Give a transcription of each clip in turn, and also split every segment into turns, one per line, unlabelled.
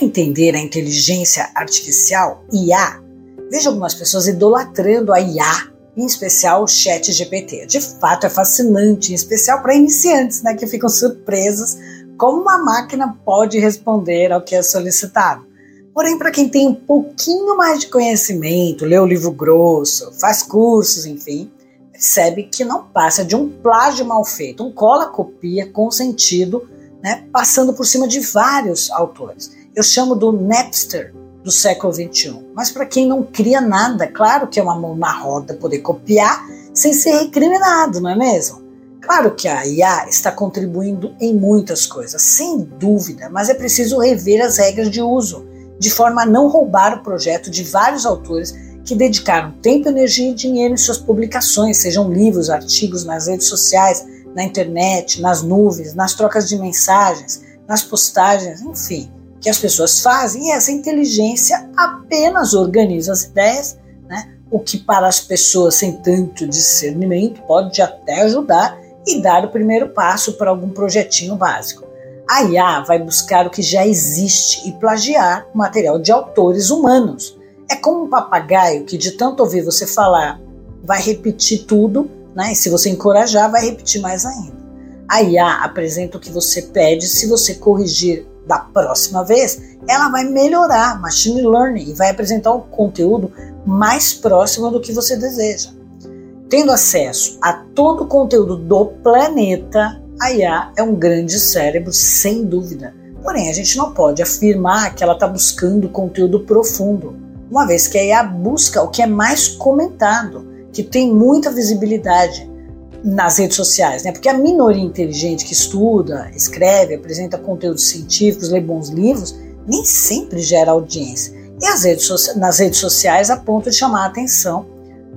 Entender a inteligência artificial, IA? Vejo algumas pessoas idolatrando a IA, em especial o chat GPT. De fato, é fascinante, em especial para iniciantes, né, que ficam surpresos como uma máquina pode responder ao que é solicitado. Porém, para quem tem um pouquinho mais de conhecimento, lê o livro grosso, faz cursos, enfim, percebe que não passa de um plágio mal feito, um cola-copia com sentido, né, passando por cima de vários autores. Eu chamo do Napster do século XXI. Mas para quem não cria nada, claro que é uma mão na roda poder copiar sem ser recriminado, não é mesmo? Claro que a IA está contribuindo em muitas coisas, sem dúvida, mas é preciso rever as regras de uso, de forma a não roubar o projeto de vários autores que dedicaram tempo, energia e dinheiro em suas publicações, sejam livros, artigos nas redes sociais, na internet, nas nuvens, nas trocas de mensagens, nas postagens, enfim, que as pessoas fazem, e essa inteligência apenas organiza as ideias, né? o que para as pessoas sem tanto discernimento pode até ajudar e dar o primeiro passo para algum projetinho básico. A IA vai buscar o que já existe e plagiar material de autores humanos. É como um papagaio que, de tanto ouvir você falar, vai repetir tudo, né? e se você encorajar, vai repetir mais ainda. A IA apresenta o que você pede, se você corrigir da próxima vez, ela vai melhorar machine learning e vai apresentar o conteúdo mais próximo do que você deseja. Tendo acesso a todo o conteúdo do planeta, a IA é um grande cérebro, sem dúvida. Porém, a gente não pode afirmar que ela está buscando conteúdo profundo, uma vez que a IA busca o que é mais comentado, que tem muita visibilidade nas redes sociais, né? Porque a minoria inteligente que estuda, escreve, apresenta conteúdos científicos, lê bons livros, nem sempre gera audiência. E as redes, nas redes sociais a ponto de chamar a atenção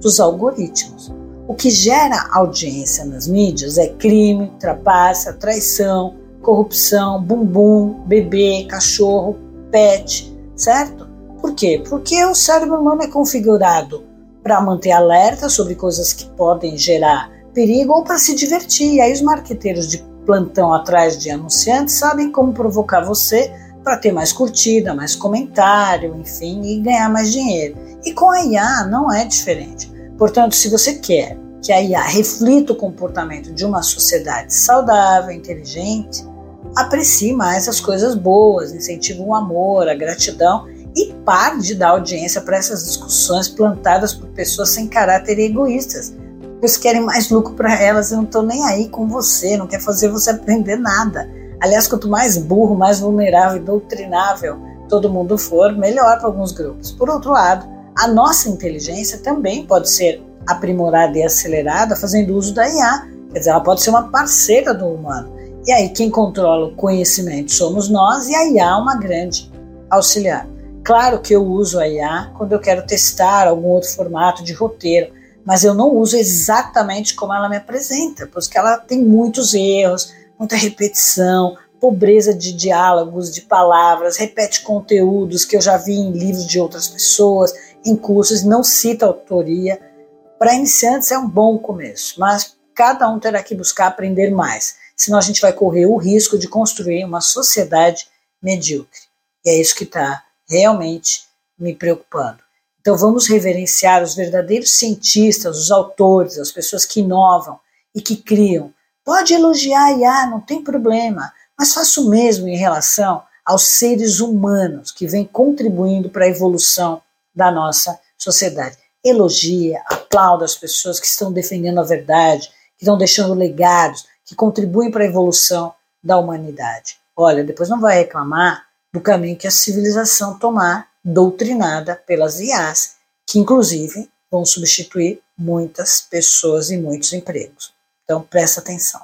dos algoritmos. O que gera audiência nas mídias é crime, trapaça, traição, corrupção, bumbum, bebê, cachorro, pet, certo? Por quê? Porque o cérebro humano é configurado para manter alerta sobre coisas que podem gerar perigo ou para se divertir. E aí os marqueteiros de plantão atrás de anunciantes sabem como provocar você para ter mais curtida, mais comentário, enfim, e ganhar mais dinheiro. E com a IA não é diferente. Portanto, se você quer que a IA reflita o comportamento de uma sociedade saudável, inteligente, aprecie mais as coisas boas, incentive o amor, a gratidão e pare de dar audiência para essas discussões plantadas por pessoas sem caráter e egoístas. Eles querem mais lucro para elas e não estão nem aí com você, não quer fazer você aprender nada. Aliás, quanto mais burro, mais vulnerável e doutrinável todo mundo for, melhor para alguns grupos. Por outro lado, a nossa inteligência também pode ser aprimorada e acelerada fazendo uso da IA. Quer dizer, ela pode ser uma parceira do humano. E aí, quem controla o conhecimento somos nós e a IA é uma grande auxiliar. Claro que eu uso a IA quando eu quero testar algum outro formato de roteiro, mas eu não uso exatamente como ela me apresenta, porque ela tem muitos erros, muita repetição, pobreza de diálogos, de palavras, repete conteúdos que eu já vi em livros de outras pessoas, em cursos, não cita autoria. Para iniciantes é um bom começo, mas cada um terá que buscar aprender mais, senão a gente vai correr o risco de construir uma sociedade medíocre. E é isso que está realmente me preocupando. Então vamos reverenciar os verdadeiros cientistas, os autores, as pessoas que inovam e que criam. Pode elogiar a IA, não tem problema, mas faça o mesmo em relação aos seres humanos que vêm contribuindo para a evolução da nossa sociedade elogia, aplauda as pessoas que estão defendendo a verdade, que estão deixando legados, que contribuem para a evolução da humanidade. Olha, depois não vai reclamar do caminho que a civilização tomar, doutrinada pelas IAs, que inclusive vão substituir muitas pessoas e muitos empregos. Então presta atenção.